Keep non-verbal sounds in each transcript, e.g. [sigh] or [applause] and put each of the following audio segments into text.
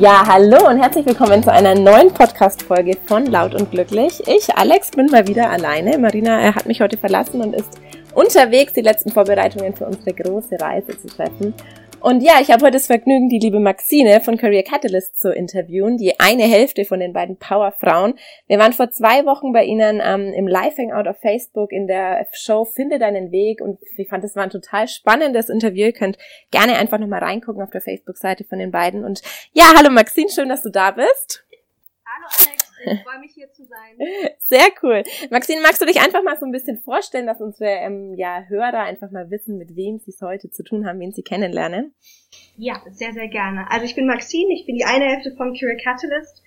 Ja, hallo und herzlich willkommen zu einer neuen Podcast-Folge von Laut und Glücklich. Ich, Alex, bin mal wieder alleine. Marina äh, hat mich heute verlassen und ist unterwegs, die letzten Vorbereitungen für unsere große Reise zu treffen. Und ja, ich habe heute das Vergnügen, die liebe Maxine von Career Catalyst zu interviewen, die eine Hälfte von den beiden Powerfrauen. Wir waren vor zwei Wochen bei ihnen ähm, im Live-Hangout auf Facebook in der Show Finde deinen Weg und ich fand, das war ein total spannendes Interview. Ihr könnt gerne einfach nochmal reingucken auf der Facebook-Seite von den beiden. Und ja, hallo Maxine, schön, dass du da bist. Hallo Alex. Ich freue mich hier zu sein. [laughs] Sehr cool. Maxine, magst du dich einfach mal so ein bisschen vorstellen, dass unsere ähm, ja, Hörer einfach mal wissen, mit wem sie es heute zu tun haben, wen sie kennenlernen? Ja, sehr, sehr gerne. Also ich bin Maxine, ich bin die eine Hälfte von Career Catalyst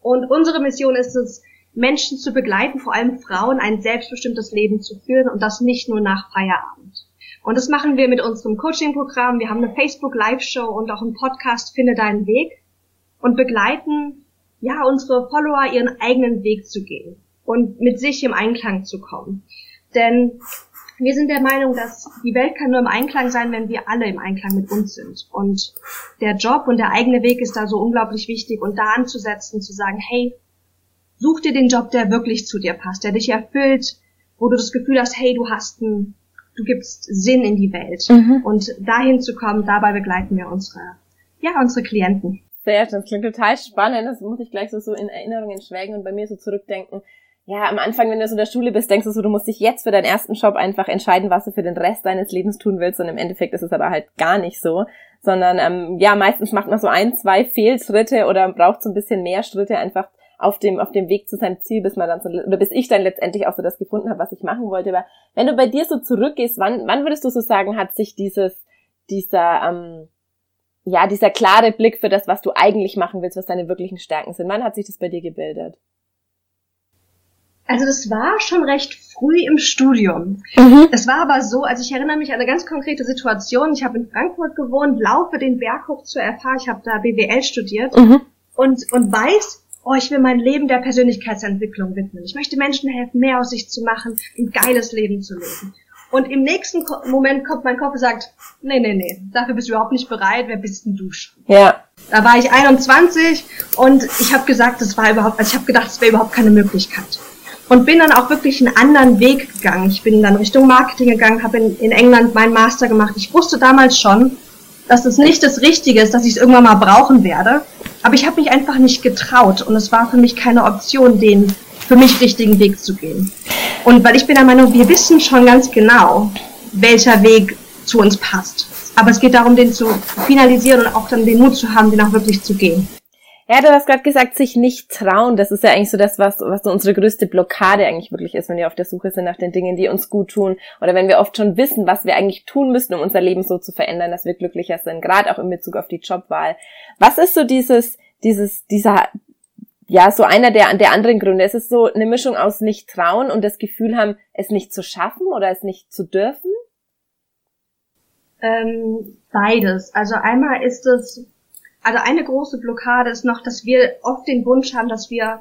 und unsere Mission ist es, Menschen zu begleiten, vor allem Frauen, ein selbstbestimmtes Leben zu führen und das nicht nur nach Feierabend. Und das machen wir mit unserem Coaching-Programm. Wir haben eine Facebook-Live-Show und auch einen Podcast Finde deinen Weg und begleiten ja, unsere Follower ihren eigenen Weg zu gehen und mit sich im Einklang zu kommen. Denn wir sind der Meinung, dass die Welt kann nur im Einklang sein, wenn wir alle im Einklang mit uns sind. Und der Job und der eigene Weg ist da so unglaublich wichtig und da anzusetzen, zu sagen, hey, such dir den Job, der wirklich zu dir passt, der dich erfüllt, wo du das Gefühl hast, hey, du hast einen, du gibst Sinn in die Welt. Mhm. Und dahin zu kommen, dabei begleiten wir unsere, ja, unsere Klienten. Sehr schön, das klingt total spannend. Das muss ich gleich so, so in Erinnerungen schwelgen und bei mir so zurückdenken. Ja, am Anfang, wenn du so in der Schule bist, denkst du so, du musst dich jetzt für deinen ersten Job einfach entscheiden, was du für den Rest deines Lebens tun willst. Und im Endeffekt ist es aber halt gar nicht so. Sondern ähm, ja, meistens macht man so ein, zwei Fehltritte oder braucht so ein bisschen mehr Schritte einfach auf dem, auf dem Weg zu seinem Ziel, bis man dann so, oder bis ich dann letztendlich auch so das gefunden habe, was ich machen wollte. Aber wenn du bei dir so zurückgehst, wann, wann würdest du so sagen, hat sich dieses, dieser, ähm, ja, dieser klare Blick für das, was du eigentlich machen willst, was deine wirklichen Stärken sind. Wann hat sich das bei dir gebildet? Also das war schon recht früh im Studium. Mhm. Es war aber so, also ich erinnere mich an eine ganz konkrete Situation. Ich habe in Frankfurt gewohnt, laufe den Berg hoch zur FH, ich habe da BWL studiert mhm. und, und weiß, oh, ich will mein Leben der Persönlichkeitsentwicklung widmen. Ich möchte Menschen helfen, mehr aus sich zu machen, ein geiles Leben zu leben. Und im nächsten Moment kommt mein Kopf und sagt, nee, nee, nee, dafür bist du überhaupt nicht bereit, wer bist denn du schon? Ja. Da war ich 21 und ich habe gesagt, das war überhaupt, also ich habe gedacht, das wäre überhaupt keine Möglichkeit. Und bin dann auch wirklich einen anderen Weg gegangen. Ich bin dann Richtung Marketing gegangen, habe in, in England meinen Master gemacht. Ich wusste damals schon, dass es nicht das Richtige ist, dass ich es irgendwann mal brauchen werde. Aber ich habe mich einfach nicht getraut und es war für mich keine Option, den für mich richtigen Weg zu gehen. Und weil ich bin der Meinung, wir wissen schon ganz genau, welcher Weg zu uns passt. Aber es geht darum, den zu finalisieren und auch dann den Mut zu haben, den auch wirklich zu gehen. Ja, du hast gerade gesagt, sich nicht trauen. Das ist ja eigentlich so das, was, was so unsere größte Blockade eigentlich wirklich ist, wenn wir auf der Suche sind nach den Dingen, die uns gut tun. Oder wenn wir oft schon wissen, was wir eigentlich tun müssen, um unser Leben so zu verändern, dass wir glücklicher sind, gerade auch in Bezug auf die Jobwahl. Was ist so dieses, dieses, dieser, ja, so einer der, der anderen Gründe. Es ist so eine Mischung aus nicht trauen und das Gefühl haben, es nicht zu schaffen oder es nicht zu dürfen? Ähm, beides. Also einmal ist es, also eine große Blockade ist noch, dass wir oft den Wunsch haben, dass wir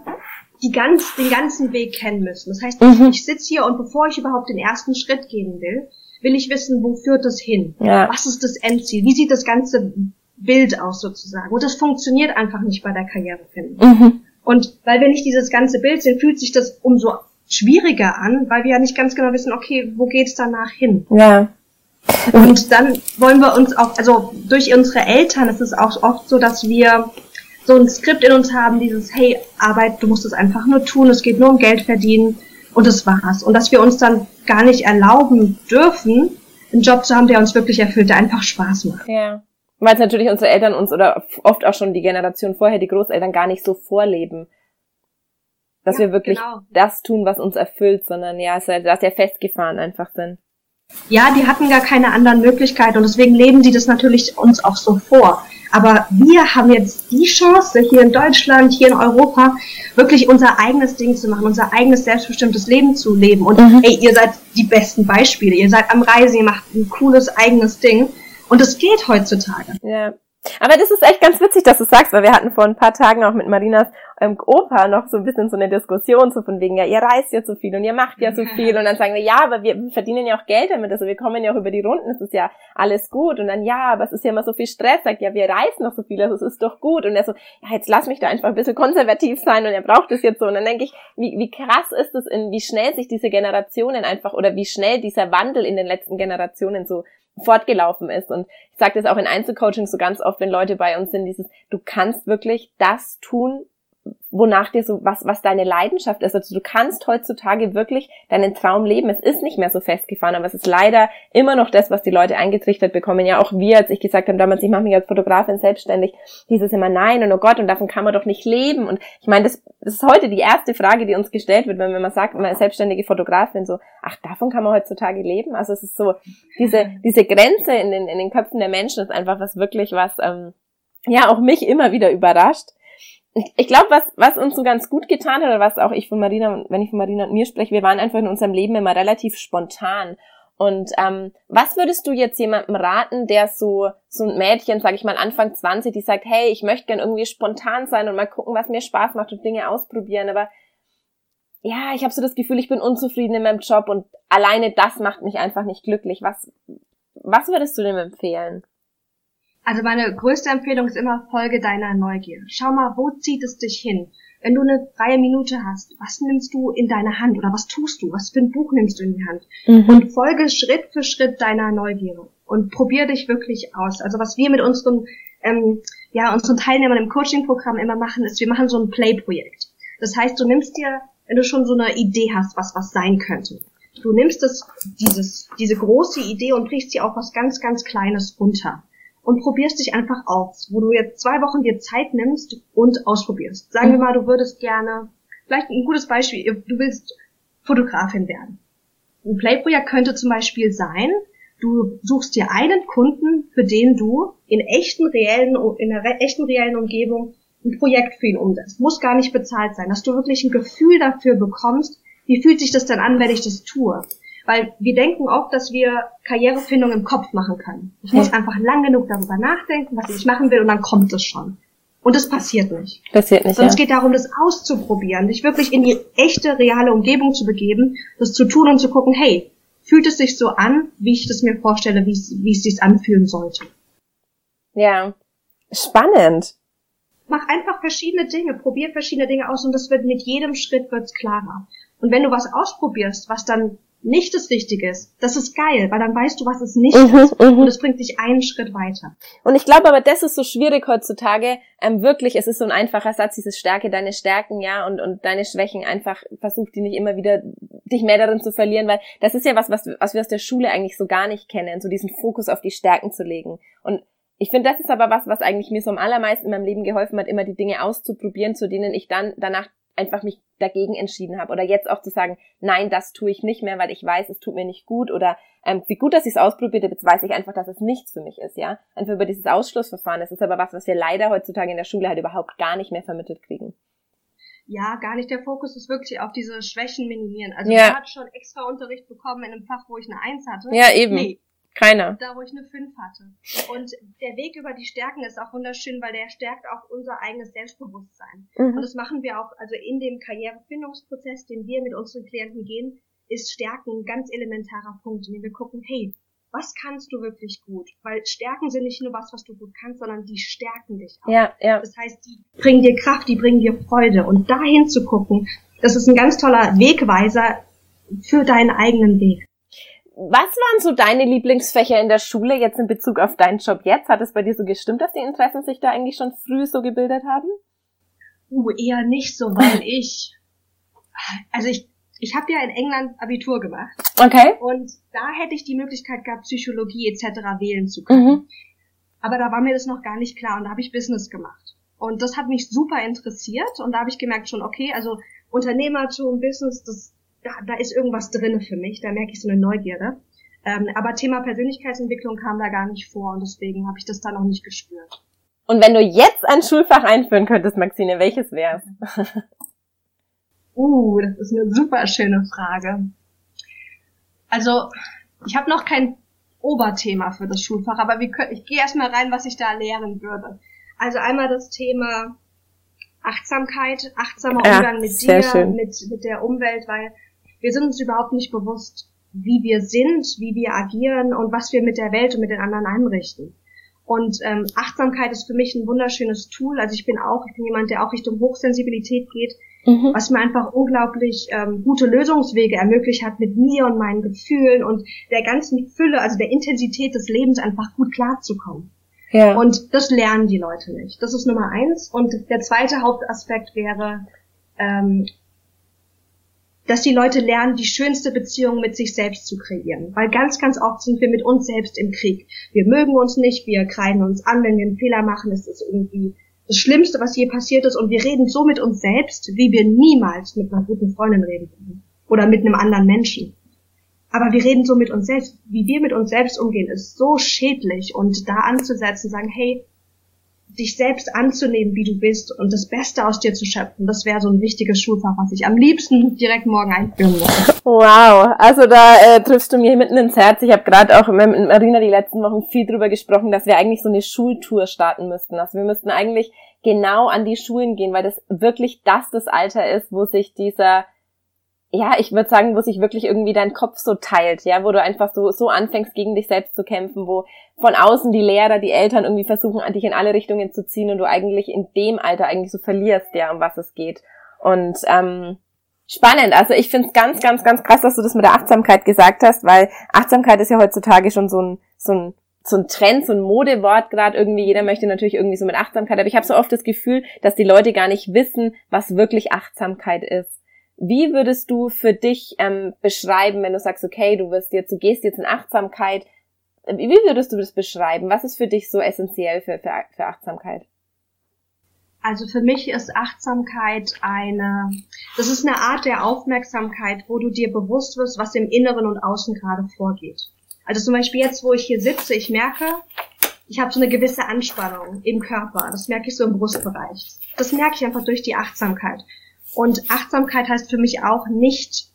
die ganz, den ganzen Weg kennen müssen. Das heißt, mhm. ich sitze hier und bevor ich überhaupt den ersten Schritt gehen will, will ich wissen, wo führt das hin? Ja. Was ist das Endziel? Wie sieht das ganze Bild aus sozusagen? Und das funktioniert einfach nicht bei der Karrierefindung. Mhm. Und weil wir nicht dieses ganze Bild sehen, fühlt sich das umso schwieriger an, weil wir ja nicht ganz genau wissen, okay, wo geht's danach hin? Ja. Und dann wollen wir uns auch, also durch unsere Eltern ist es auch oft so, dass wir so ein Skript in uns haben, dieses, hey, Arbeit, du musst es einfach nur tun, es geht nur um Geld verdienen und das war's. Und dass wir uns dann gar nicht erlauben dürfen, einen Job zu haben, der uns wirklich erfüllt, der einfach Spaß macht. Ja weil es natürlich unsere Eltern uns oder oft auch schon die Generation vorher, die Großeltern gar nicht so vorleben. Dass ja, wir wirklich genau. das tun, was uns erfüllt, sondern ja, dass ja festgefahren einfach sind. Ja, die hatten gar keine anderen Möglichkeiten und deswegen leben sie das natürlich uns auch so vor. Aber wir haben jetzt die Chance, hier in Deutschland, hier in Europa, wirklich unser eigenes Ding zu machen, unser eigenes selbstbestimmtes Leben zu leben. Und mhm. hey, ihr seid die besten Beispiele. Ihr seid am Reisen, ihr macht ein cooles eigenes Ding. Und es geht heutzutage. Ja. Aber das ist echt ganz witzig, dass du sagst, weil wir hatten vor ein paar Tagen auch mit Marinas ähm, Opa noch so ein bisschen so eine Diskussion so von wegen, ja, ihr reist ja so viel und ihr macht ja so [laughs] viel. Und dann sagen wir, ja, aber wir verdienen ja auch Geld damit, also wir kommen ja auch über die Runden, es ist ja alles gut. Und dann, ja, aber es ist ja immer so viel Stress, sagt, ja, wir reisen noch so viel, also es ist doch gut. Und er so, ja, jetzt lass mich da einfach ein bisschen konservativ sein und er braucht es jetzt so. Und dann denke ich, wie, wie krass ist es, in wie schnell sich diese Generationen einfach oder wie schnell dieser Wandel in den letzten Generationen so fortgelaufen ist. Und ich sage das auch in Einzelcoaching so ganz oft, wenn Leute bei uns sind, dieses, du kannst wirklich das tun, wonach dir so, was, was deine Leidenschaft ist. Also du kannst heutzutage wirklich deinen Traum leben. Es ist nicht mehr so festgefahren, aber es ist leider immer noch das, was die Leute eingetrichtert bekommen. Ja, auch wir, als ich gesagt habe damals, ich mache mich als Fotografin selbstständig, dieses immer nein und oh Gott, und davon kann man doch nicht leben. Und ich meine, das, das ist heute die erste Frage, die uns gestellt wird, wenn man sagt, man ist selbstständige Fotografin, so, ach, davon kann man heutzutage leben. Also es ist so, diese, [laughs] diese Grenze in den, in den Köpfen der Menschen ist einfach was wirklich was, ähm, ja, auch mich immer wieder überrascht ich glaube, was, was uns so ganz gut getan hat, oder was auch ich von Marina, wenn ich von Marina und mir spreche, wir waren einfach in unserem Leben immer relativ spontan. Und ähm, was würdest du jetzt jemandem raten, der so so ein Mädchen, sag ich mal Anfang 20, die sagt, hey, ich möchte gern irgendwie spontan sein und mal gucken, was mir Spaß macht und Dinge ausprobieren, aber ja, ich habe so das Gefühl, ich bin unzufrieden in meinem Job und alleine das macht mich einfach nicht glücklich. Was was würdest du dem empfehlen? Also meine größte Empfehlung ist immer Folge deiner Neugier. Schau mal, wo zieht es dich hin? Wenn du eine freie Minute hast, was nimmst du in deine Hand oder was tust du? Was für ein Buch nimmst du in die Hand? Mhm. Und folge Schritt für Schritt deiner Neugier und probier dich wirklich aus. Also was wir mit unseren, ähm, ja, unseren Teilnehmern im Coaching-Programm immer machen, ist, wir machen so ein Play-Projekt. Das heißt, du nimmst dir, wenn du schon so eine Idee hast, was was sein könnte, du nimmst das, dieses, diese große Idee und brichst sie auf was ganz, ganz Kleines runter und probierst dich einfach aus, wo du jetzt zwei Wochen dir Zeit nimmst und ausprobierst. Sagen wir mal, du würdest gerne, vielleicht ein gutes Beispiel, du willst Fotografin werden. Ein Playprojekt könnte zum Beispiel sein, du suchst dir einen Kunden, für den du in echten reellen, in einer echten reellen Umgebung ein Projekt für ihn umsetzt. Muss gar nicht bezahlt sein, dass du wirklich ein Gefühl dafür bekommst, wie fühlt sich das denn an, wenn ich das tue. Weil wir denken oft, dass wir Karrierefindung im Kopf machen können. Ich muss einfach lang genug darüber nachdenken, was ich machen will, und dann kommt es schon. Und es passiert nicht. Passiert nicht. Sondern ja. es geht darum, das auszuprobieren, dich wirklich in die echte, reale Umgebung zu begeben, das zu tun und zu gucken, hey, fühlt es sich so an, wie ich das mir vorstelle, wie es, wie es sich anfühlen sollte. Ja. Spannend. Mach einfach verschiedene Dinge, probier verschiedene Dinge aus und das wird mit jedem Schritt wird's klarer. Und wenn du was ausprobierst, was dann nicht das Richtige ist, das ist geil, weil dann weißt du, was es nicht mhm, ist mhm. und es bringt dich einen Schritt weiter. Und ich glaube aber, das ist so schwierig heutzutage, ähm, wirklich, es ist so ein einfacher Satz, dieses Stärke, deine Stärken, ja, und, und deine Schwächen einfach, versuch die nicht immer wieder, dich mehr darin zu verlieren, weil das ist ja was, was, was wir aus der Schule eigentlich so gar nicht kennen, so diesen Fokus auf die Stärken zu legen. Und ich finde, das ist aber was, was eigentlich mir so am allermeisten in meinem Leben geholfen hat, immer die Dinge auszuprobieren, zu denen ich dann danach einfach mich dagegen entschieden habe oder jetzt auch zu sagen, nein, das tue ich nicht mehr, weil ich weiß, es tut mir nicht gut oder ähm, wie gut, dass ich es ausprobiert habe, jetzt weiß ich einfach, dass es nichts für mich ist, ja. Einfach über dieses Ausschlussverfahren. Das ist aber was, was wir leider heutzutage in der Schule halt überhaupt gar nicht mehr vermittelt kriegen. Ja, gar nicht. Der Fokus ist wirklich auf diese Schwächen minimieren. Also ja. ich hatte schon extra Unterricht bekommen in einem Fach, wo ich eine Eins hatte. Ja, eben. Nee, keiner. Da, wo ich eine 5 hatte. Und der Weg über die Stärken ist auch wunderschön, weil der stärkt auch unser eigenes Selbstbewusstsein. Mhm. Und das machen wir auch, also in dem Karrierefindungsprozess, den wir mit unseren Klienten gehen, ist Stärken ein ganz elementarer Punkt, in dem wir gucken, hey, was kannst du wirklich gut? Weil Stärken sind nicht nur was, was du gut kannst, sondern die stärken dich auch. Ja, ja. Das heißt, die bringen dir Kraft, die bringen dir Freude. Und dahin zu gucken, das ist ein ganz toller Wegweiser für deinen eigenen Weg was waren so deine Lieblingsfächer in der Schule jetzt in Bezug auf deinen Job jetzt? Hat es bei dir so gestimmt, dass die Interessen sich da eigentlich schon früh so gebildet haben? Uh, eher nicht so, weil [laughs] ich, also ich, ich habe ja in England Abitur gemacht. Okay. Und da hätte ich die Möglichkeit gehabt, Psychologie etc. wählen zu können. Mhm. Aber da war mir das noch gar nicht klar und da habe ich Business gemacht. Und das hat mich super interessiert und da habe ich gemerkt schon, okay, also Unternehmertum, Business, das da, da ist irgendwas drinne für mich, da merke ich so eine Neugierde. Ähm, aber Thema Persönlichkeitsentwicklung kam da gar nicht vor und deswegen habe ich das da noch nicht gespürt. Und wenn du jetzt ein Schulfach einführen könntest, Maxine, welches wär's? [laughs] uh, das ist eine super schöne Frage. Also, ich habe noch kein Oberthema für das Schulfach, aber wir können, ich gehe erstmal rein, was ich da lehren würde. Also einmal das Thema Achtsamkeit, achtsamer Umgang ja, mit dir, mit, mit der Umwelt, weil wir sind uns überhaupt nicht bewusst, wie wir sind, wie wir agieren und was wir mit der Welt und mit den anderen einrichten. Und ähm, Achtsamkeit ist für mich ein wunderschönes Tool. Also ich bin auch, ich bin jemand, der auch Richtung Hochsensibilität geht, mhm. was mir einfach unglaublich ähm, gute Lösungswege ermöglicht hat, mit mir und meinen Gefühlen und der ganzen Fülle, also der Intensität des Lebens einfach gut klarzukommen. Ja. Und das lernen die Leute nicht. Das ist Nummer eins. Und der zweite Hauptaspekt wäre, ähm, dass die Leute lernen, die schönste Beziehung mit sich selbst zu kreieren. Weil ganz, ganz oft sind wir mit uns selbst im Krieg. Wir mögen uns nicht, wir kreiden uns an, wenn wir einen Fehler machen, ist es irgendwie das Schlimmste, was je passiert ist. Und wir reden so mit uns selbst, wie wir niemals mit einer guten Freundin reden würden. Oder mit einem anderen Menschen. Aber wir reden so mit uns selbst. Wie wir mit uns selbst umgehen, ist so schädlich. Und da anzusetzen, sagen, hey, dich selbst anzunehmen, wie du bist und das Beste aus dir zu schöpfen, das wäre so ein wichtiges Schulfach, was ich am liebsten direkt morgen einführen würde. Wow, also da äh, triffst du mir mitten ins Herz. Ich habe gerade auch mit Marina die letzten Wochen viel drüber gesprochen, dass wir eigentlich so eine Schultour starten müssten. Also wir müssten eigentlich genau an die Schulen gehen, weil das wirklich das das Alter ist, wo sich dieser ja, ich würde sagen, wo sich wirklich irgendwie dein Kopf so teilt, ja, wo du einfach so, so anfängst, gegen dich selbst zu kämpfen, wo von außen die Lehrer, die Eltern irgendwie versuchen, dich in alle Richtungen zu ziehen und du eigentlich in dem Alter eigentlich so verlierst, ja, um was es geht. Und ähm, spannend, also ich finde es ganz, ganz, ganz krass, dass du das mit der Achtsamkeit gesagt hast, weil Achtsamkeit ist ja heutzutage schon so ein, so ein so ein Trend, so ein Modewort gerade irgendwie. Jeder möchte natürlich irgendwie so mit Achtsamkeit, aber ich habe so oft das Gefühl, dass die Leute gar nicht wissen, was wirklich Achtsamkeit ist. Wie würdest du für dich ähm, beschreiben, wenn du sagst, okay, du wirst jetzt, du gehst jetzt in Achtsamkeit, wie würdest du das beschreiben? Was ist für dich so essentiell für, für, für Achtsamkeit? Also für mich ist Achtsamkeit eine, das ist eine Art der Aufmerksamkeit, wo du dir bewusst wirst, was im Inneren und Außen gerade vorgeht. Also zum Beispiel jetzt, wo ich hier sitze, ich merke, ich habe so eine gewisse Anspannung im Körper. Das merke ich so im Brustbereich. Das merke ich einfach durch die Achtsamkeit. Und Achtsamkeit heißt für mich auch nicht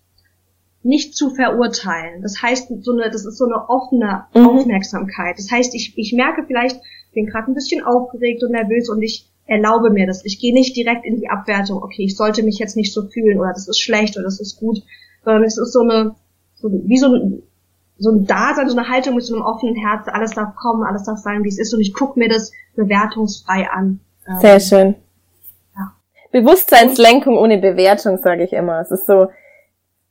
nicht zu verurteilen. Das heißt, so eine, das ist so eine offene mhm. Aufmerksamkeit. Das heißt, ich, ich merke vielleicht, ich bin gerade ein bisschen aufgeregt und nervös und ich erlaube mir das. Ich gehe nicht direkt in die Abwertung, okay, ich sollte mich jetzt nicht so fühlen oder das ist schlecht oder das ist gut, sondern es ist so eine, so, wie so ein, so ein Dasein, so eine Haltung mit so einem offenen Herz, alles darf kommen, alles darf sein, wie es ist und ich gucke mir das bewertungsfrei an. Sehr schön. Bewusstseinslenkung ohne Bewertung, sage ich immer. Es ist so,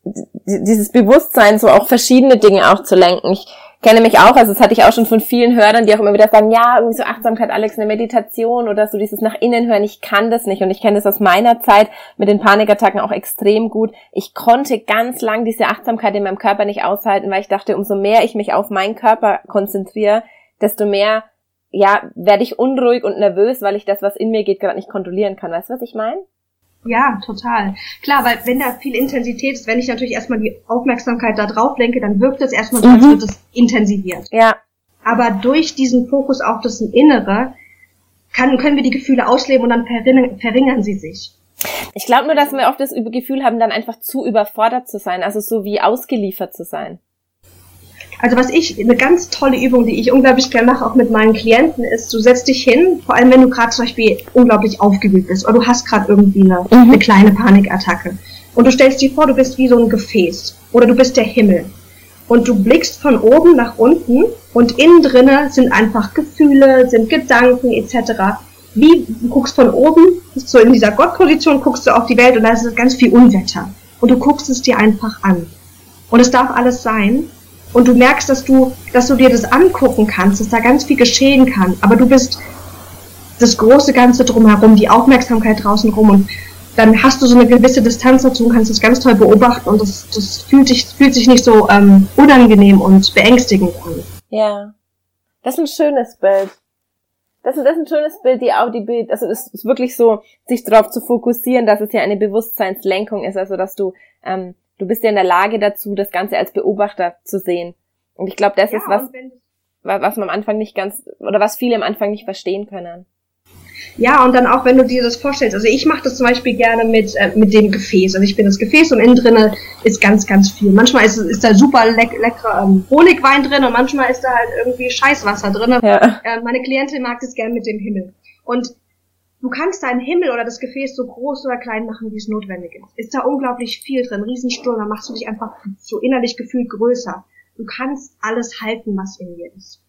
dieses Bewusstsein, so auch verschiedene Dinge auch zu lenken. Ich kenne mich auch, also das hatte ich auch schon von vielen Hörern, die auch immer wieder sagen, ja, irgendwie so Achtsamkeit, Alex, eine Meditation oder so dieses nach innen hören, ich kann das nicht. Und ich kenne das aus meiner Zeit mit den Panikattacken auch extrem gut. Ich konnte ganz lang diese Achtsamkeit in meinem Körper nicht aushalten, weil ich dachte, umso mehr ich mich auf meinen Körper konzentriere, desto mehr ja, werde ich unruhig und nervös, weil ich das, was in mir geht, gerade nicht kontrollieren kann. Weißt du, was ich meine? Ja, total. Klar, weil wenn da viel Intensität ist, wenn ich natürlich erstmal die Aufmerksamkeit da drauf lenke, dann wirkt es erstmal so, als mhm. wird es intensiviert. Ja. Aber durch diesen Fokus auf das Innere kann, können wir die Gefühle ausleben und dann verringern, verringern sie sich. Ich glaube nur, dass wir oft das Gefühl haben, dann einfach zu überfordert zu sein, also so wie ausgeliefert zu sein. Also was ich, eine ganz tolle Übung, die ich unglaublich gerne mache, auch mit meinen Klienten, ist, du setzt dich hin, vor allem wenn du gerade zum Beispiel unglaublich aufgewühlt bist oder du hast gerade irgendwie eine, mhm. eine kleine Panikattacke. Und du stellst dir vor, du bist wie so ein Gefäß oder du bist der Himmel. Und du blickst von oben nach unten und innen drinne sind einfach Gefühle, sind Gedanken etc. Wie du guckst von oben, bist so in dieser Gottposition, guckst du auf die Welt und da ist ganz viel Unwetter. Und du guckst es dir einfach an. Und es darf alles sein und du merkst, dass du, dass du dir das angucken kannst, dass da ganz viel geschehen kann, aber du bist das große Ganze drumherum, die Aufmerksamkeit draußen rum. Und dann hast du so eine gewisse Distanz dazu und kannst das ganz toll beobachten. Und das, das fühlt, sich, fühlt sich nicht so ähm, unangenehm und beängstigend an. Ja, das ist ein schönes Bild. Das ist, das ist ein schönes Bild, die auch die Bild, also es ist wirklich so, sich darauf zu fokussieren, dass es ja eine Bewusstseinslenkung ist, also dass du ähm, du bist ja in der Lage dazu, das Ganze als Beobachter zu sehen. Und ich glaube, das ja, ist was, was man am Anfang nicht ganz, oder was viele am Anfang nicht verstehen können. Ja, und dann auch, wenn du dir das vorstellst, also ich mache das zum Beispiel gerne mit, äh, mit dem Gefäß. Also ich bin das Gefäß und innen drinne ist ganz, ganz viel. Manchmal ist, ist da super leck, leckerer ähm, Honigwein drin und manchmal ist da halt irgendwie Scheißwasser drin. Ja. Äh, meine Klientin mag das gerne mit dem Himmel. Und du kannst deinen Himmel oder das Gefäß so groß oder klein machen, wie es notwendig ist. Ist da unglaublich viel drin, Riesensturm, dann machst du dich einfach so innerlich gefühlt größer. Du kannst alles halten, was in dir ist.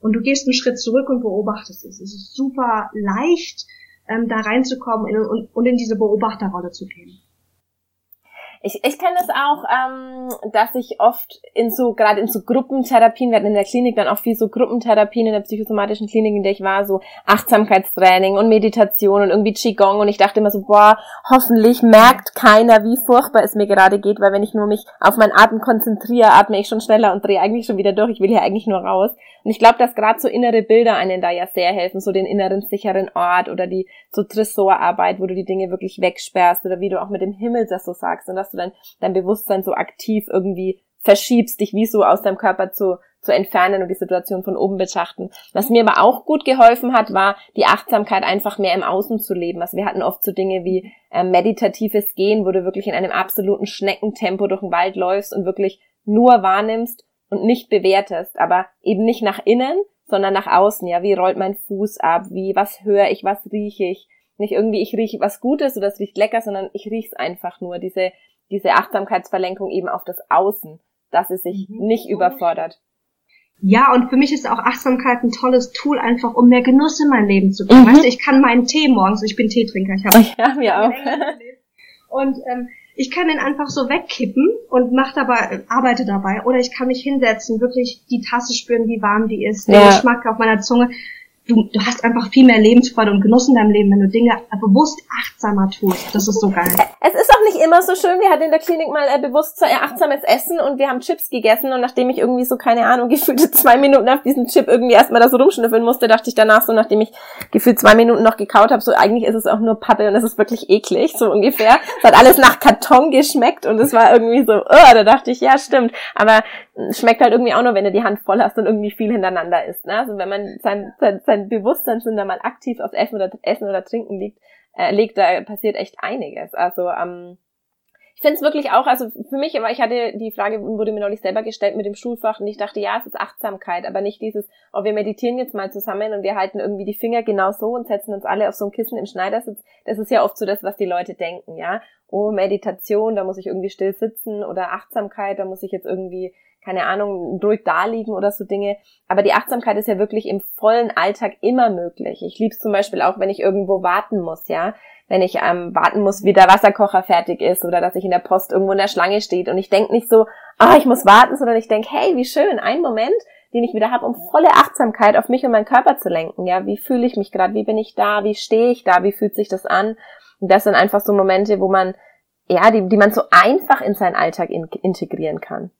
Und du gehst einen Schritt zurück und beobachtest es. Es ist super leicht, ähm, da reinzukommen und, und in diese Beobachterrolle zu gehen. Ich, ich kenne das auch, ähm, dass ich oft in so, gerade in so Gruppentherapien, wir hatten in der Klinik dann auch viel so Gruppentherapien in der psychosomatischen Klinik, in der ich war, so Achtsamkeitstraining und Meditation und irgendwie Qigong und ich dachte immer so, boah, hoffentlich merkt keiner, wie furchtbar es mir gerade geht, weil wenn ich nur mich auf meinen Atem konzentriere, atme ich schon schneller und drehe eigentlich schon wieder durch, ich will hier eigentlich nur raus. Und ich glaube, dass gerade so innere Bilder einen da ja sehr helfen, so den inneren sicheren Ort oder die so Tresorarbeit, wo du die Dinge wirklich wegsperrst oder wie du auch mit dem Himmel das so sagst und dass du dein, dein Bewusstsein so aktiv irgendwie verschiebst, dich wie so aus deinem Körper zu, zu entfernen und die Situation von oben betrachten. Was mir aber auch gut geholfen hat, war die Achtsamkeit einfach mehr im Außen zu leben. Also wir hatten oft so Dinge wie äh, meditatives Gehen, wo du wirklich in einem absoluten Schneckentempo durch den Wald läufst und wirklich nur wahrnimmst und nicht bewertest, aber eben nicht nach innen, sondern nach außen. Ja, wie rollt mein Fuß ab? Wie, was höre ich? Was rieche ich? Nicht irgendwie, ich rieche was Gutes oder es riecht lecker, sondern ich rieche es einfach nur. Diese, diese Achtsamkeitsverlenkung eben auf das Außen, dass es sich mhm. nicht überfordert. Ja, und für mich ist auch Achtsamkeit ein tolles Tool, einfach um mehr Genuss in mein Leben zu bringen. Mhm. Weißt du, ich kann meinen Tee morgens, ich bin Teetrinker, ich habe [laughs] ja, mir auch. Und ähm, ich kann den einfach so wegkippen und mach dabei, arbeite dabei. Oder ich kann mich hinsetzen, wirklich die Tasse spüren, wie warm die ist, den ja. Geschmack auf meiner Zunge du, du hast einfach viel mehr Lebensfreude und Genuss in deinem Leben, wenn du Dinge bewusst achtsamer tust. Das ist so geil. Es ist auch nicht immer so schön. Wir hatten in der Klinik mal äh, bewusst achtsames Essen und wir haben Chips gegessen und nachdem ich irgendwie so, keine Ahnung, [laughs] gefühlte zwei Minuten auf diesen Chip irgendwie erstmal da so rumschnüffeln musste, dachte ich danach so, nachdem ich gefühlt zwei Minuten noch gekaut habe, so eigentlich ist es auch nur Pappe und es ist wirklich eklig, so ungefähr. Es hat alles nach Karton geschmeckt und es war irgendwie so, oh, da dachte ich, ja, stimmt. Aber schmeckt halt irgendwie auch nur, wenn du die Hand voll hast und irgendwie viel hintereinander isst. Ne? Also wenn man sein, sein, sein Bewusstseinssinn mal aktiv auf Essen oder Essen oder Trinken liegt, äh, legt, da passiert echt einiges. Also ähm, ich finde es wirklich auch, also für mich, aber ich hatte die Frage, wurde mir neulich selber gestellt mit dem Schulfach und ich dachte, ja, es ist Achtsamkeit, aber nicht dieses, oh, wir meditieren jetzt mal zusammen und wir halten irgendwie die Finger genau so und setzen uns alle auf so ein Kissen im Schneidersitz. Das ist ja oft so das, was die Leute denken, ja. Oh, Meditation, da muss ich irgendwie still sitzen oder Achtsamkeit, da muss ich jetzt irgendwie keine Ahnung, ruhig da liegen oder so Dinge. Aber die Achtsamkeit ist ja wirklich im vollen Alltag immer möglich. Ich lieb's zum Beispiel auch, wenn ich irgendwo warten muss, ja. Wenn ich ähm, warten muss, wie der Wasserkocher fertig ist oder dass ich in der Post irgendwo in der Schlange steht und ich denk nicht so, ah, ich muss warten, sondern ich denk, hey, wie schön, ein Moment, den ich wieder habe, um volle Achtsamkeit auf mich und meinen Körper zu lenken. Ja, wie fühle ich mich gerade? Wie bin ich da? Wie stehe ich da? Wie fühlt sich das an? Und das sind einfach so Momente, wo man ja, die, die man so einfach in seinen Alltag in, integrieren kann.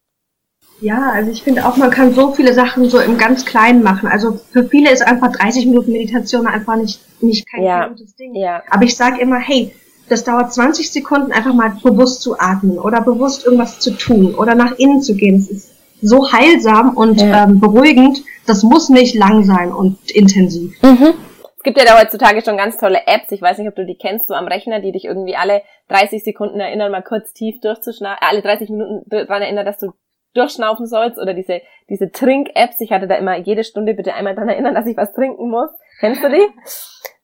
Ja, also ich finde auch, man kann so viele Sachen so im ganz Kleinen machen. Also für viele ist einfach 30 Minuten Meditation einfach nicht, nicht kein ja. gutes Ding. Ja. Aber ich sage immer, hey, das dauert 20 Sekunden, einfach mal bewusst zu atmen oder bewusst irgendwas zu tun oder nach innen zu gehen. Es ist so heilsam und ja. ähm, beruhigend. Das muss nicht lang sein und intensiv. Mhm. Es gibt ja da heutzutage schon ganz tolle Apps. Ich weiß nicht, ob du die kennst, so am Rechner, die dich irgendwie alle 30 Sekunden erinnern, mal kurz tief durchzuschnaufen, äh, alle 30 Minuten daran erinnern, dass du durchschnaufen sollst oder diese, diese Trink-Apps. Ich hatte da immer jede Stunde bitte einmal dran erinnern, dass ich was trinken muss. Kennst du die?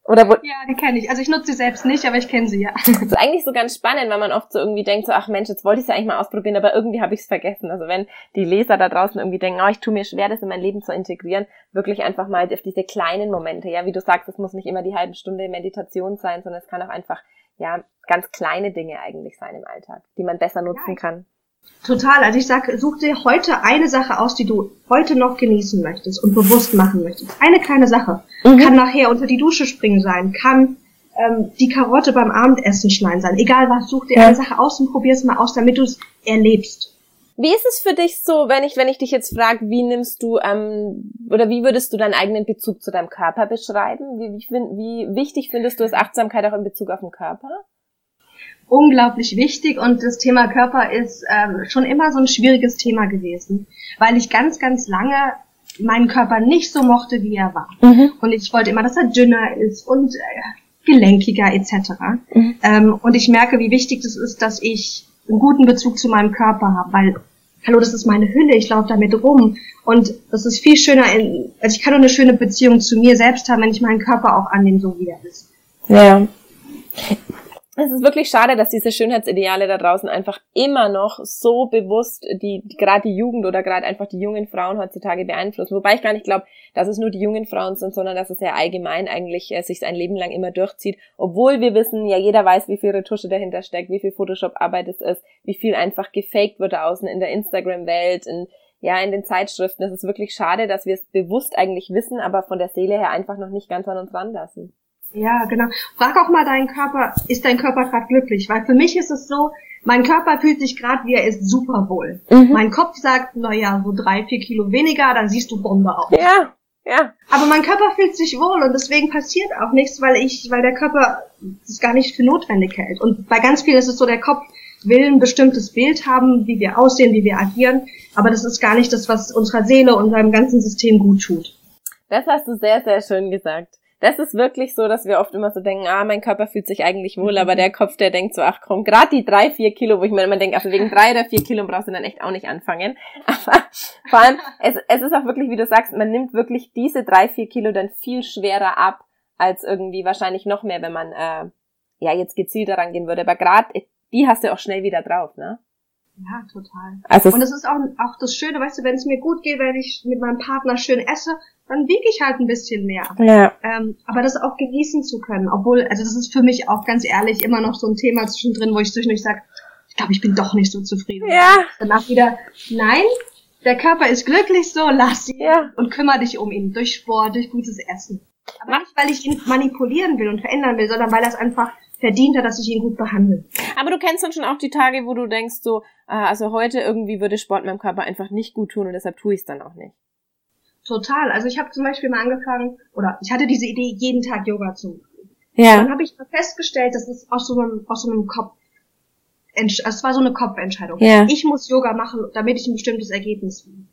Oder wo ja, die kenne ich. Also ich nutze sie selbst nicht, aber ich kenne sie ja. Das ist eigentlich so ganz spannend, weil man oft so irgendwie denkt, so ach Mensch, jetzt wollte ich es ja eigentlich mal ausprobieren, aber irgendwie habe ich es vergessen. Also wenn die Leser da draußen irgendwie denken, oh, ich tue mir schwer, das in mein Leben zu integrieren, wirklich einfach mal auf diese kleinen Momente, ja, wie du sagst, es muss nicht immer die halbe Stunde Meditation sein, sondern es kann auch einfach ja ganz kleine Dinge eigentlich sein im Alltag, die man besser nutzen ja, kann. Total. Also ich sag, such dir heute eine Sache aus, die du heute noch genießen möchtest und bewusst machen möchtest. Eine kleine Sache. Mhm. Kann nachher unter die Dusche springen sein, kann ähm, die Karotte beim Abendessen schneiden sein. Egal was, such dir ja. eine Sache aus und probier es mal aus, damit du es erlebst. Wie ist es für dich so, wenn ich, wenn ich dich jetzt frage, wie nimmst du ähm, oder wie würdest du deinen eigenen Bezug zu deinem Körper beschreiben? Wie, wie, wie wichtig findest du es Achtsamkeit auch in Bezug auf den Körper? Unglaublich wichtig und das Thema Körper ist ähm, schon immer so ein schwieriges Thema gewesen, weil ich ganz, ganz lange meinen Körper nicht so mochte, wie er war. Mhm. Und ich wollte immer, dass er dünner ist und äh, gelenkiger etc. Mhm. Ähm, und ich merke, wie wichtig es das ist, dass ich einen guten Bezug zu meinem Körper habe, weil hallo, das ist meine Hülle, ich laufe damit rum. Und das ist viel schöner, in, also ich kann nur eine schöne Beziehung zu mir selbst haben, wenn ich meinen Körper auch annehme, so wie er ist. Ja es ist wirklich schade, dass diese Schönheitsideale da draußen einfach immer noch so bewusst die, gerade die Jugend oder gerade einfach die jungen Frauen heutzutage beeinflussen. Wobei ich gar nicht glaube, dass es nur die jungen Frauen sind, sondern dass es ja allgemein eigentlich äh, sich sein Leben lang immer durchzieht. Obwohl wir wissen, ja jeder weiß, wie viel Retusche dahinter steckt, wie viel Photoshop-Arbeit es ist, wie viel einfach gefaked wird da außen in der Instagram-Welt, in ja, in den Zeitschriften. Es ist wirklich schade, dass wir es bewusst eigentlich wissen, aber von der Seele her einfach noch nicht ganz an uns ranlassen. Ja, genau. Frag auch mal deinen Körper, ist dein Körper gerade glücklich? Weil für mich ist es so, mein Körper fühlt sich gerade, wie er ist, super wohl. Mhm. Mein Kopf sagt, na ja, so drei, vier Kilo weniger, dann siehst du Bombe aus. Ja, ja. Aber mein Körper fühlt sich wohl und deswegen passiert auch nichts, weil ich, weil der Körper das gar nicht für notwendig hält. Und bei ganz vielen ist es so, der Kopf will ein bestimmtes Bild haben, wie wir aussehen, wie wir agieren, aber das ist gar nicht das, was unserer Seele, unserem ganzen System gut tut. Das hast du sehr, sehr schön gesagt das ist wirklich so, dass wir oft immer so denken, ah, mein Körper fühlt sich eigentlich wohl, aber der Kopf, der denkt so, ach komm, gerade die drei, vier Kilo, wo ich mir immer denke, also wegen drei oder vier Kilo brauchst du dann echt auch nicht anfangen. [laughs] Aber vor allem, es, es ist auch wirklich, wie du sagst, man nimmt wirklich diese drei, vier Kilo dann viel schwerer ab, als irgendwie wahrscheinlich noch mehr, wenn man äh, ja jetzt gezielt daran gehen würde. Aber gerade die hast du auch schnell wieder drauf, ne? Ja, total. Also und es ist auch, auch das Schöne, weißt du, wenn es mir gut geht, wenn ich mit meinem Partner schön esse, dann wiege ich halt ein bisschen mehr. Ja. Ähm, aber das auch genießen zu können, obwohl, also das ist für mich auch ganz ehrlich immer noch so ein Thema zwischendrin, wo ich zwischendurch sage, ich glaube, ich bin doch nicht so zufrieden. Ja. Danach wieder, nein, der Körper ist glücklich so, lass ihn ja. und kümmere dich um ihn durch Sport, durch gutes Essen. Aber nicht, weil ich ihn manipulieren will und verändern will, sondern weil er es einfach verdient hat, dass ich ihn gut behandle. Aber du kennst dann schon auch die Tage, wo du denkst so, ah, also heute irgendwie würde Sport meinem Körper einfach nicht gut tun und deshalb tue ich es dann auch nicht. Total. Also ich habe zum Beispiel mal angefangen, oder ich hatte diese Idee, jeden Tag Yoga zu machen. Ja. Dann habe ich festgestellt, dass es aus so einem, aus so einem Kopf, es war so eine Kopfentscheidung. Ja. Ich muss Yoga machen, damit ich ein bestimmtes Ergebnis will.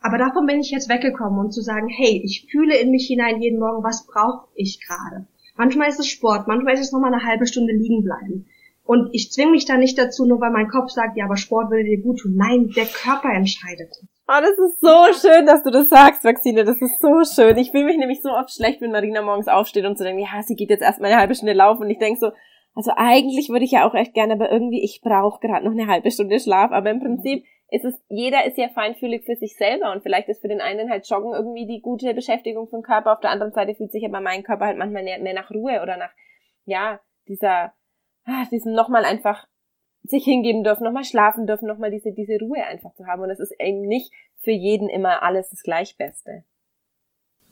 Aber davon bin ich jetzt weggekommen und zu sagen, hey, ich fühle in mich hinein jeden Morgen, was brauche ich gerade? Manchmal ist es Sport, manchmal ist es nochmal eine halbe Stunde liegen bleiben. Und ich zwinge mich da nicht dazu, nur weil mein Kopf sagt, ja, aber Sport würde dir gut tun. Nein, der Körper entscheidet. Oh, das ist so schön, dass du das sagst, Maxine. Das ist so schön. Ich fühle mich nämlich so oft schlecht, wenn Marina morgens aufsteht und so denkt, ja, sie geht jetzt erstmal eine halbe Stunde laufen. Und ich denk so, also eigentlich würde ich ja auch echt gerne, aber irgendwie, ich brauche gerade noch eine halbe Stunde Schlaf. Aber im Prinzip ist es, jeder ist ja feinfühlig für sich selber und vielleicht ist für den einen halt Joggen irgendwie die gute Beschäftigung vom Körper. Auf der anderen Seite fühlt sich aber mein Körper halt manchmal mehr nach Ruhe oder nach, ja, dieser, ah, diesem nochmal einfach sich hingeben dürfen, nochmal schlafen dürfen, nochmal diese, diese Ruhe einfach zu haben. Und es ist eben nicht für jeden immer alles das Gleichbeste.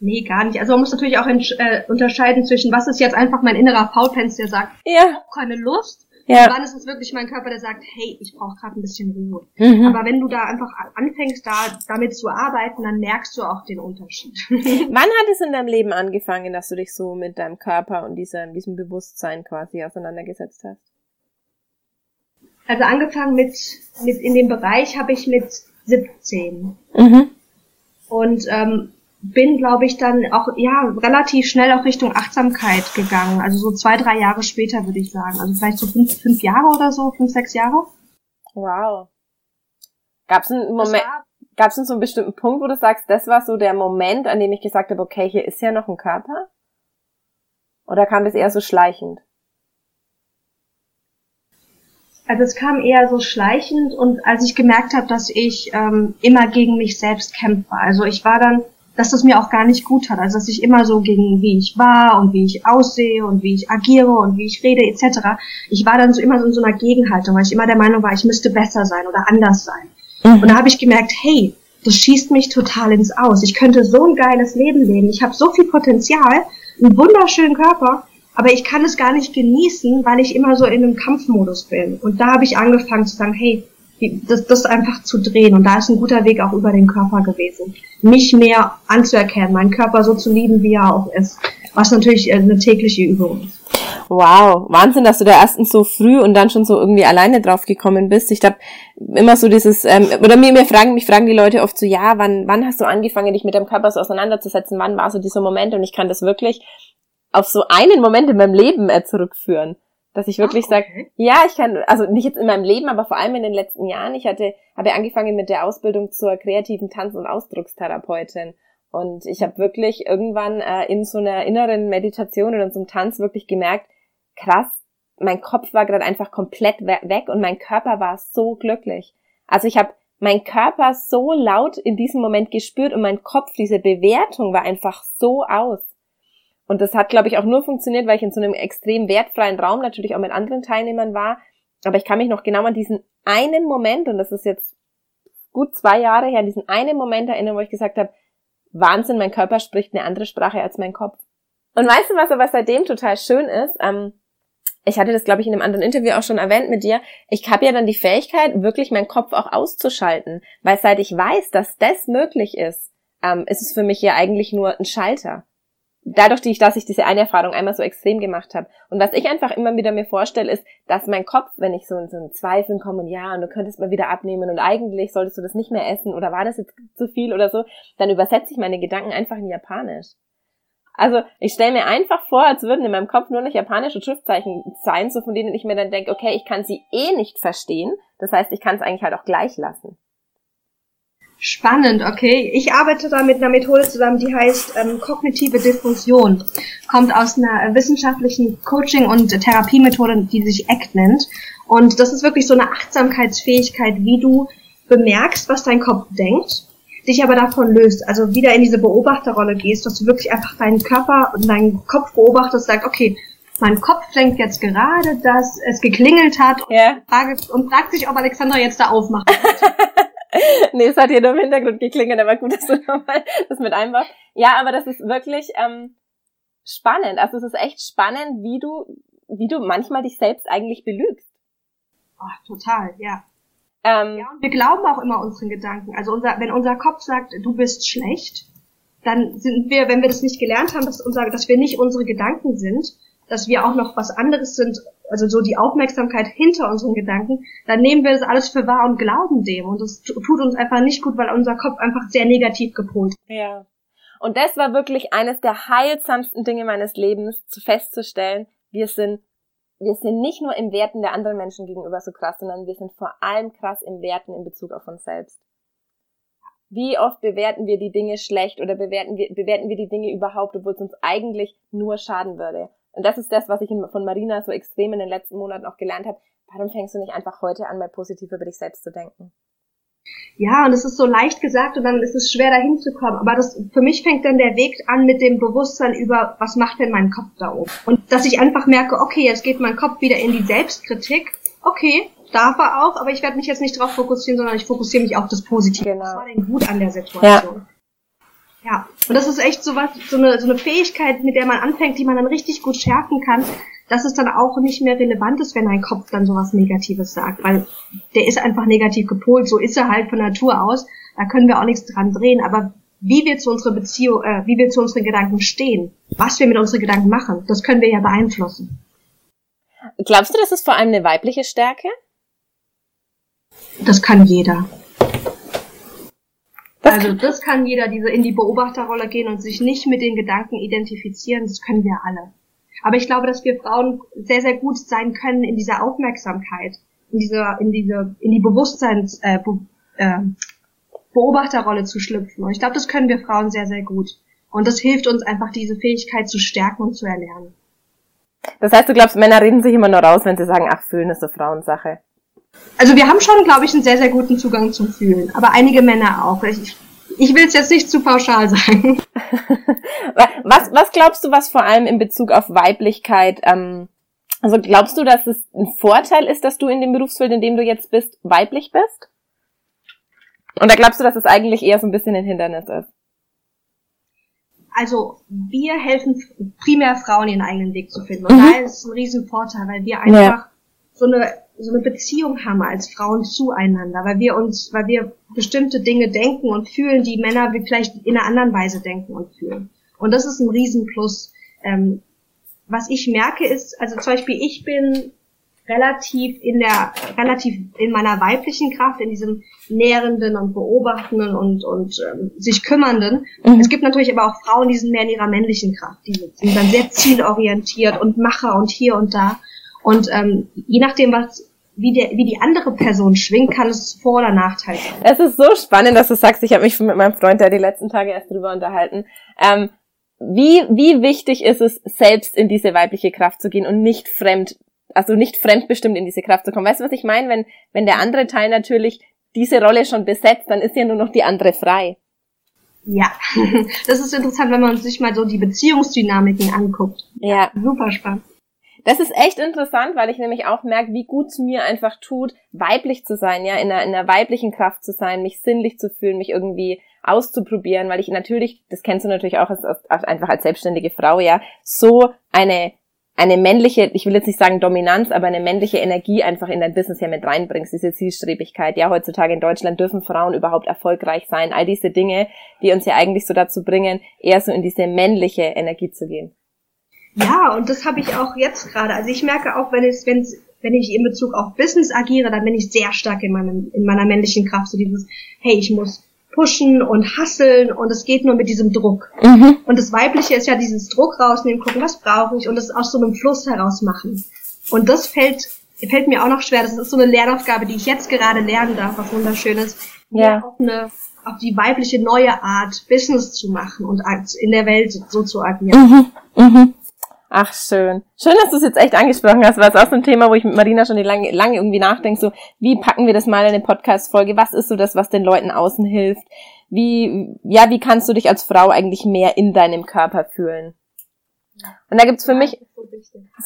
Nee, gar nicht. Also man muss natürlich auch äh, unterscheiden zwischen, was ist jetzt einfach mein innerer Faulpens, der sagt, ja. ich habe keine Lust. Ja. Wann ist es wirklich mein Körper, der sagt, hey, ich brauche gerade ein bisschen Ruhe. Mhm. Aber wenn du da einfach anfängst, da damit zu arbeiten, dann merkst du auch den Unterschied. [laughs] wann hat es in deinem Leben angefangen, dass du dich so mit deinem Körper und diesem, diesem Bewusstsein quasi auseinandergesetzt hast? Also angefangen mit, mit in dem Bereich habe ich mit 17. Mhm. Und ähm, bin, glaube ich, dann auch ja relativ schnell auch Richtung Achtsamkeit gegangen. Also so zwei, drei Jahre später würde ich sagen. Also vielleicht so fünf, fünf Jahre oder so, fünf, sechs Jahre. Wow. Gab es einen Moment, gab es so einen bestimmten Punkt, wo du sagst, das war so der Moment, an dem ich gesagt habe, okay, hier ist ja noch ein Körper? Oder kam das eher so schleichend? Also es kam eher so schleichend und als ich gemerkt habe, dass ich ähm, immer gegen mich selbst kämpfe. Also ich war dann, dass das mir auch gar nicht gut hat. Also dass ich immer so gegen wie ich war und wie ich aussehe und wie ich agiere und wie ich rede etc. Ich war dann so immer so in so einer Gegenhaltung, weil ich immer der Meinung war, ich müsste besser sein oder anders sein. Mhm. Und da habe ich gemerkt, hey, das schießt mich total ins Aus. Ich könnte so ein geiles Leben leben. Ich habe so viel Potenzial, einen wunderschönen Körper aber ich kann es gar nicht genießen, weil ich immer so in einem Kampfmodus bin. Und da habe ich angefangen zu sagen, hey, das, das einfach zu drehen. Und da ist ein guter Weg auch über den Körper gewesen. Mich mehr anzuerkennen, meinen Körper so zu lieben, wie er auch ist. Was natürlich äh, eine tägliche Übung ist. Wow, Wahnsinn, dass du da erstens so früh und dann schon so irgendwie alleine drauf gekommen bist. Ich glaube, immer so dieses, ähm, oder mir, mir fragen, mich fragen die Leute oft so, ja, wann, wann hast du angefangen, dich mit deinem Körper so auseinanderzusetzen? Wann war so dieser Moment? Und ich kann das wirklich auf so einen Moment in meinem Leben äh, zurückführen. Dass ich wirklich ah, okay. sage, ja, ich kann, also nicht jetzt in meinem Leben, aber vor allem in den letzten Jahren. Ich hatte, habe angefangen mit der Ausbildung zur kreativen Tanz- und Ausdruckstherapeutin. Und ich habe wirklich irgendwann äh, in so einer inneren Meditation oder in so einem Tanz wirklich gemerkt, krass, mein Kopf war gerade einfach komplett weg und mein Körper war so glücklich. Also ich habe mein Körper so laut in diesem Moment gespürt und mein Kopf, diese Bewertung war einfach so aus. Und das hat, glaube ich, auch nur funktioniert, weil ich in so einem extrem wertfreien Raum natürlich auch mit anderen Teilnehmern war. Aber ich kann mich noch genau an diesen einen Moment, und das ist jetzt gut zwei Jahre her, an diesen einen Moment erinnern, wo ich gesagt habe, Wahnsinn, mein Körper spricht eine andere Sprache als mein Kopf. Und weißt du, was aber seitdem total schön ist? Ähm, ich hatte das, glaube ich, in einem anderen Interview auch schon erwähnt mit dir. Ich habe ja dann die Fähigkeit, wirklich meinen Kopf auch auszuschalten. Weil seit ich weiß, dass das möglich ist, ähm, ist es für mich ja eigentlich nur ein Schalter dadurch, dass ich diese eine Erfahrung einmal so extrem gemacht habe. Und was ich einfach immer wieder mir vorstelle, ist, dass mein Kopf, wenn ich so in so einen Zweifeln komme und ja, und du könntest mal wieder abnehmen und eigentlich solltest du das nicht mehr essen oder war das jetzt zu viel oder so, dann übersetze ich meine Gedanken einfach in Japanisch. Also ich stelle mir einfach vor, als würden in meinem Kopf nur noch japanische Schriftzeichen sein, so von denen ich mir dann denke, okay, ich kann sie eh nicht verstehen. Das heißt, ich kann es eigentlich halt auch gleich lassen. Spannend, okay. Ich arbeite da mit einer Methode zusammen, die heißt ähm, kognitive Diffusion. Kommt aus einer wissenschaftlichen Coaching- und Therapiemethode, die sich ACT nennt. Und das ist wirklich so eine Achtsamkeitsfähigkeit, wie du bemerkst, was dein Kopf denkt, dich aber davon löst. Also wieder in diese Beobachterrolle gehst, dass du wirklich einfach deinen Körper und deinen Kopf beobachtest, sagst, okay, mein Kopf denkt jetzt gerade, dass es geklingelt hat und, yeah. fragt, und fragt sich, ob Alexandra jetzt da aufmacht. [laughs] nee, es hat hier nur im Hintergrund geklingelt, aber gut, [laughs] dass du nochmal das mit einbaust. Ja, aber das ist wirklich ähm, spannend. Also es ist echt spannend, wie du, wie du manchmal dich selbst eigentlich belügst. Ach, total, ja. Ähm, ja, und wir glauben auch immer unseren Gedanken. Also unser, wenn unser Kopf sagt, du bist schlecht, dann sind wir, wenn wir das nicht gelernt haben, dass, unser, dass wir nicht unsere Gedanken sind, dass wir auch noch was anderes sind, also so die Aufmerksamkeit hinter unseren Gedanken, dann nehmen wir das alles für wahr und glauben dem. Und das tut uns einfach nicht gut, weil unser Kopf einfach sehr negativ gepolt ist. Ja. Und das war wirklich eines der heilsamsten Dinge meines Lebens, zu festzustellen, wir sind, wir sind nicht nur im Werten der anderen Menschen gegenüber so krass, sondern wir sind vor allem krass im Werten in Bezug auf uns selbst. Wie oft bewerten wir die Dinge schlecht oder bewerten wir, bewerten wir die Dinge überhaupt, obwohl es uns eigentlich nur schaden würde? Und das ist das, was ich von Marina so extrem in den letzten Monaten auch gelernt habe. Warum fängst du nicht einfach heute an, mal positiv über dich selbst zu denken? Ja, und es ist so leicht gesagt und dann ist es schwer dahin zu kommen. Aber das, für mich fängt dann der Weg an mit dem Bewusstsein über, was macht denn mein Kopf da oben? Und dass ich einfach merke, okay, jetzt geht mein Kopf wieder in die Selbstkritik. Okay, darf er auch, aber ich werde mich jetzt nicht darauf fokussieren, sondern ich fokussiere mich auf das Positive. Genau. Was war denn gut an der Situation? Ja. Ja, und das ist echt so was, so eine, so eine Fähigkeit, mit der man anfängt, die man dann richtig gut schärfen kann, dass es dann auch nicht mehr relevant ist, wenn ein Kopf dann sowas Negatives sagt, weil der ist einfach negativ gepolt, so ist er halt von Natur aus, da können wir auch nichts dran drehen, aber wie wir zu unserer Beziehung, äh, wie wir zu unseren Gedanken stehen, was wir mit unseren Gedanken machen, das können wir ja beeinflussen. Glaubst du, das ist vor allem eine weibliche Stärke? Das kann jeder. Also das kann jeder, diese in die Beobachterrolle gehen und sich nicht mit den Gedanken identifizieren, das können wir alle. Aber ich glaube, dass wir Frauen sehr, sehr gut sein können in dieser Aufmerksamkeit, in dieser, in diese, in die Bewusstseins, äh, Be äh, Beobachterrolle zu schlüpfen. Und ich glaube, das können wir Frauen sehr, sehr gut. Und das hilft uns einfach, diese Fähigkeit zu stärken und zu erlernen. Das heißt, du glaubst, Männer reden sich immer nur raus, wenn sie sagen, ach, fühlen ist eine Frauensache. Also wir haben schon, glaube ich, einen sehr, sehr guten Zugang zum Fühlen. Aber einige Männer auch. Ich, ich will es jetzt nicht zu pauschal sagen. [laughs] was, was glaubst du, was vor allem in Bezug auf Weiblichkeit, ähm, also glaubst du, dass es ein Vorteil ist, dass du in dem Berufsfeld, in dem du jetzt bist, weiblich bist? Oder glaubst du, dass es eigentlich eher so ein bisschen ein Hindernis ist? Also wir helfen primär Frauen, ihren eigenen Weg zu finden. Und mhm. da ist es ein Riesenvorteil, weil wir einfach ja. so eine so eine Beziehung haben als Frauen zueinander, weil wir uns, weil wir bestimmte Dinge denken und fühlen, die Männer vielleicht in einer anderen Weise denken und fühlen. Und das ist ein Riesenplus. Ähm, was ich merke ist, also zum Beispiel ich bin relativ in der, relativ in meiner weiblichen Kraft, in diesem nährenden und beobachtenden und, und ähm, sich kümmernden. Mhm. Es gibt natürlich aber auch Frauen, die sind mehr in ihrer männlichen Kraft. Die sind dann sehr zielorientiert und Macher und hier und da. Und ähm, je nachdem, was wie, der, wie die andere Person schwingt, kann es Vor- oder Nachteil sein. Es ist so spannend, dass du sagst, ich habe mich mit meinem Freund da die letzten Tage erst drüber unterhalten. Ähm, wie, wie wichtig ist es, selbst in diese weibliche Kraft zu gehen und nicht fremd also nicht fremdbestimmt in diese Kraft zu kommen. Weißt du, was ich meine? Wenn, wenn der andere Teil natürlich diese Rolle schon besetzt, dann ist ja nur noch die andere frei. Ja, [laughs] das ist interessant, wenn man sich mal so die Beziehungsdynamiken anguckt. Ja. Super spannend. Das ist echt interessant, weil ich nämlich auch merke, wie gut es mir einfach tut, weiblich zu sein, ja, in einer, in einer weiblichen Kraft zu sein, mich sinnlich zu fühlen, mich irgendwie auszuprobieren, weil ich natürlich, das kennst du natürlich auch als, als, einfach als selbstständige Frau, ja, so eine eine männliche, ich will jetzt nicht sagen Dominanz, aber eine männliche Energie einfach in dein Business ja mit reinbringst, diese Zielstrebigkeit. Ja, heutzutage in Deutschland dürfen Frauen überhaupt erfolgreich sein. All diese Dinge, die uns ja eigentlich so dazu bringen, eher so in diese männliche Energie zu gehen. Ja, und das habe ich auch jetzt gerade. Also ich merke auch, wenn es, wenn wenn ich in Bezug auf Business agiere, dann bin ich sehr stark in meinem, in meiner männlichen Kraft. So dieses, hey, ich muss pushen und hasseln und es geht nur mit diesem Druck. Mhm. Und das Weibliche ist ja dieses Druck rausnehmen, gucken, was brauche ich und es aus so einem Fluss heraus machen. Und das fällt, fällt mir auch noch schwer. Das ist so eine Lernaufgabe, die ich jetzt gerade lernen darf, was wunderschönes. Ja. Auf eine, auf die weibliche neue Art Business zu machen und in der Welt so zu agieren. Mhm. Mhm. Ach, schön. Schön, dass du es jetzt echt angesprochen hast, weil es auch so ein Thema, wo ich mit Marina schon lange, lange irgendwie nachdenke, so, wie packen wir das mal in eine Podcast-Folge? Was ist so das, was den Leuten außen hilft? Wie, ja, wie kannst du dich als Frau eigentlich mehr in deinem Körper fühlen? Und da gibt's für mich,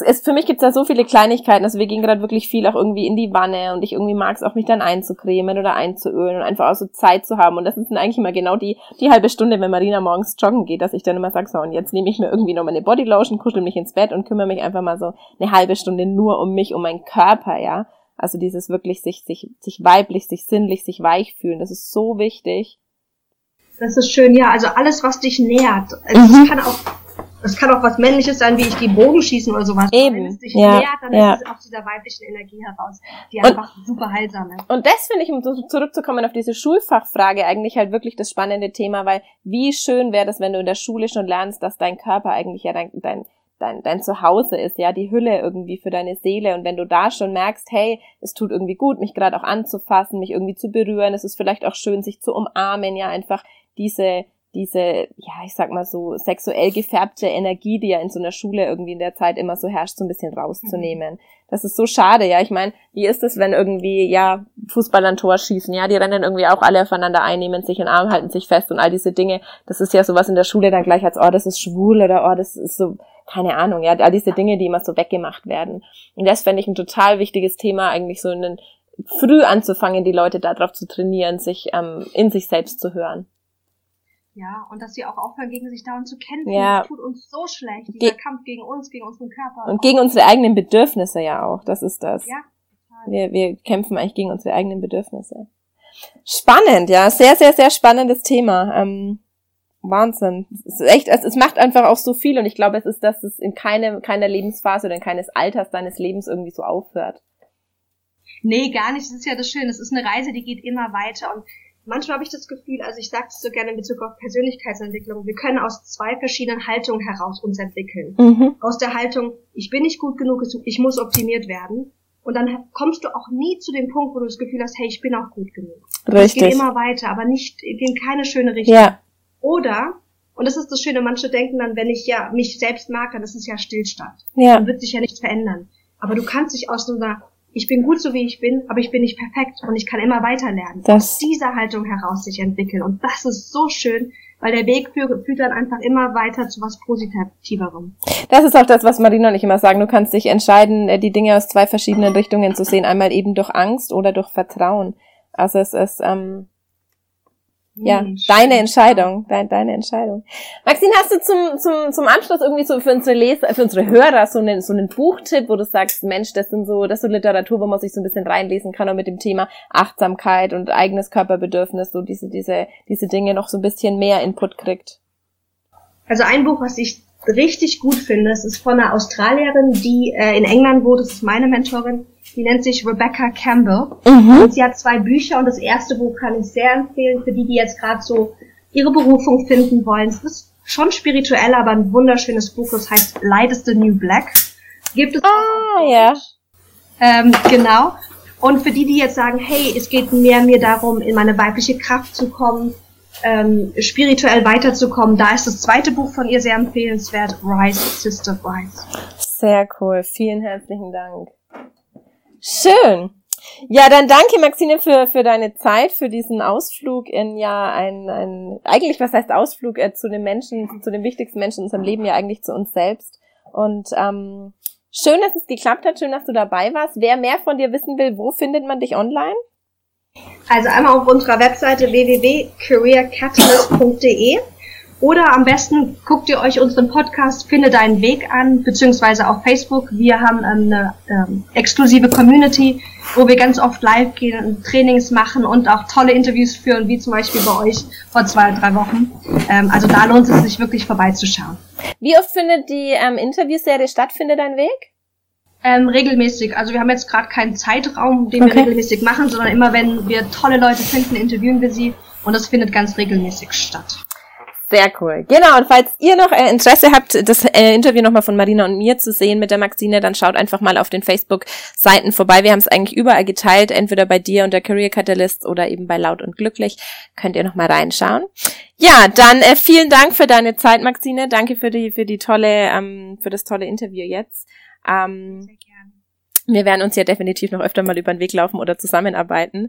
es, für mich gibt's da so viele Kleinigkeiten. Also wir gehen gerade wirklich viel auch irgendwie in die Wanne und ich irgendwie mag es auch, mich dann einzucremen oder einzuölen und einfach auch so Zeit zu haben. Und das sind eigentlich immer genau die, die halbe Stunde, wenn Marina morgens joggen geht, dass ich dann immer sage, so, und jetzt nehme ich mir irgendwie noch meine Bodylotion, kuschel mich ins Bett und kümmere mich einfach mal so eine halbe Stunde nur um mich, um meinen Körper, ja. Also dieses wirklich sich, sich, sich weiblich, sich sinnlich, sich weich fühlen, das ist so wichtig. Das ist schön, ja. Also alles, was dich nährt. Also mhm. Kann auch es kann auch was Männliches sein, wie ich die Bogen schießen oder sowas. Eben. Wenn es dich ja, nährt, dann ja. ist es aus dieser weiblichen Energie heraus, die und, einfach super heilsam ist. Und das finde ich, um zurückzukommen auf diese Schulfachfrage, eigentlich halt wirklich das spannende Thema, weil wie schön wäre das, wenn du in der Schule schon lernst, dass dein Körper eigentlich ja dein, dein dein, dein Zuhause ist, ja, die Hülle irgendwie für deine Seele. Und wenn du da schon merkst, hey, es tut irgendwie gut, mich gerade auch anzufassen, mich irgendwie zu berühren, es ist vielleicht auch schön, sich zu umarmen, ja, einfach diese, diese, ja, ich sag mal so, sexuell gefärbte Energie, die ja in so einer Schule irgendwie in der Zeit immer so herrscht, so ein bisschen rauszunehmen. Mhm. Das ist so schade, ja. Ich meine, wie ist es, wenn irgendwie, ja, Fußballer ein Tor schießen, ja, die rennen irgendwie auch alle aufeinander ein, nehmen sich in den Arm, halten sich fest und all diese Dinge. Das ist ja sowas in der Schule dann gleich als, oh, das ist schwul oder oh, das ist so, keine Ahnung, ja, all diese Dinge, die immer so weggemacht werden. Und das fände ich ein total wichtiges Thema, eigentlich so in den, früh anzufangen, die Leute darauf zu trainieren, sich ähm, in sich selbst zu hören. Ja, und dass sie auch aufhören, gegen sich dauernd zu kämpfen. Ja. Das tut uns so schlecht, dieser Ge Kampf gegen uns, gegen unseren Körper. Und gegen unsere eigenen Bedürfnisse ja auch, das ist das. Ja, total. Wir, wir kämpfen eigentlich gegen unsere eigenen Bedürfnisse. Spannend, ja, sehr, sehr, sehr spannendes Thema. Ähm, Wahnsinn. Es ist echt, es, es macht einfach auch so viel und ich glaube, es ist, dass es in keine, keiner Lebensphase oder in keines Alters deines Lebens irgendwie so aufhört. Nee, gar nicht. Das ist ja das Schöne. Es ist eine Reise, die geht immer weiter und manchmal habe ich das Gefühl, also ich sage es so gerne in Bezug auf Persönlichkeitsentwicklung, wir können aus zwei verschiedenen Haltungen heraus uns entwickeln. Mhm. Aus der Haltung, ich bin nicht gut genug, ich muss optimiert werden. Und dann kommst du auch nie zu dem Punkt, wo du das Gefühl hast, hey, ich bin auch gut genug. Richtig. Ich gehe immer weiter, aber nicht in keine schöne Richtung. Ja. Oder, und das ist das Schöne, manche denken dann, wenn ich ja mich selbst mag, dann ist es ja Stillstand. Ja. Dann wird sich ja nichts verändern. Aber du kannst dich aus so einer ich bin gut so wie ich bin, aber ich bin nicht perfekt und ich kann immer weiter lernen. Das Aus dieser Haltung heraus sich entwickeln. Und das ist so schön, weil der Weg führt, dann einfach immer weiter zu was Positiverem. Das ist auch das, was Marina und ich immer sagen. Du kannst dich entscheiden, äh, die Dinge aus zwei verschiedenen Richtungen zu sehen. Einmal eben durch Angst oder durch Vertrauen. Also es ist, ähm, ja, hm, deine Entscheidung, dein, deine Entscheidung. Maxine, hast du zum, zum, zum Abschluss irgendwie so für unsere Leser, für unsere Hörer so einen, so einen Buchtipp, wo du sagst, Mensch, das sind so, das ist so Literatur, wo man sich so ein bisschen reinlesen kann, auch mit dem Thema Achtsamkeit und eigenes Körperbedürfnis, so diese, diese, diese Dinge noch so ein bisschen mehr Input kriegt? Also ein Buch, was ich richtig gut finde, es ist von einer Australierin, die äh, in England wohnt, das ist meine Mentorin, die nennt sich Rebecca Campbell. Mhm. Und sie hat zwei Bücher und das erste Buch kann ich sehr empfehlen für die, die jetzt gerade so ihre Berufung finden wollen. Es ist schon spirituell, aber ein wunderschönes Buch, das heißt Light is the New Black. Gibt es ah, ja. Ähm, genau. Und für die, die jetzt sagen, hey, es geht mehr mir darum, in meine weibliche Kraft zu kommen, ähm, spirituell weiterzukommen, da ist das zweite Buch von ihr sehr empfehlenswert, Rise, Sister Rise. Sehr cool. Vielen herzlichen Dank. Schön. Ja, dann danke Maxine für, für deine Zeit, für diesen Ausflug in ja ein, ein eigentlich was heißt Ausflug äh, zu den Menschen, zu den wichtigsten Menschen in unserem Leben, ja eigentlich zu uns selbst. Und ähm, schön, dass es geklappt hat, schön, dass du dabei warst. Wer mehr von dir wissen will, wo findet man dich online? Also einmal auf unserer Webseite www.careercatalyst.de oder am besten guckt ihr euch unseren Podcast Finde deinen Weg an, beziehungsweise auf Facebook. Wir haben ähm, eine ähm, exklusive Community, wo wir ganz oft live gehen und Trainings machen und auch tolle Interviews führen, wie zum Beispiel bei euch vor zwei, drei Wochen. Ähm, also da lohnt es sich wirklich vorbeizuschauen. Wie oft findet die ähm, Interviewserie statt, Finde dein Weg? Ähm, regelmäßig. Also wir haben jetzt gerade keinen Zeitraum, den okay. wir regelmäßig machen, sondern immer wenn wir tolle Leute finden, interviewen wir sie und das findet ganz regelmäßig statt. Sehr cool. Genau, und falls ihr noch äh, Interesse habt, das äh, Interview nochmal von Marina und mir zu sehen mit der Maxine, dann schaut einfach mal auf den Facebook-Seiten vorbei. Wir haben es eigentlich überall geteilt, entweder bei dir und der Career Catalyst oder eben bei Laut und Glücklich. Könnt ihr nochmal reinschauen. Ja, dann äh, vielen Dank für deine Zeit, Maxine. Danke für die, für die tolle, ähm, für das tolle Interview jetzt. Ähm, wir werden uns ja definitiv noch öfter mal über den Weg laufen oder zusammenarbeiten.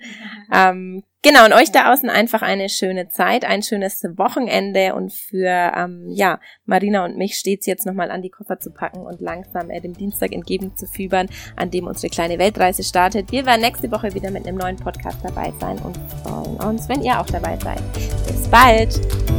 Ähm, genau, und euch da außen einfach eine schöne Zeit, ein schönes Wochenende und für ähm, ja Marina und mich steht's jetzt nochmal an die Koffer zu packen und langsam äh, dem Dienstag entgegenzufiebern, an dem unsere kleine Weltreise startet. Wir werden nächste Woche wieder mit einem neuen Podcast dabei sein und freuen uns, wenn ihr auch dabei seid. Bis bald!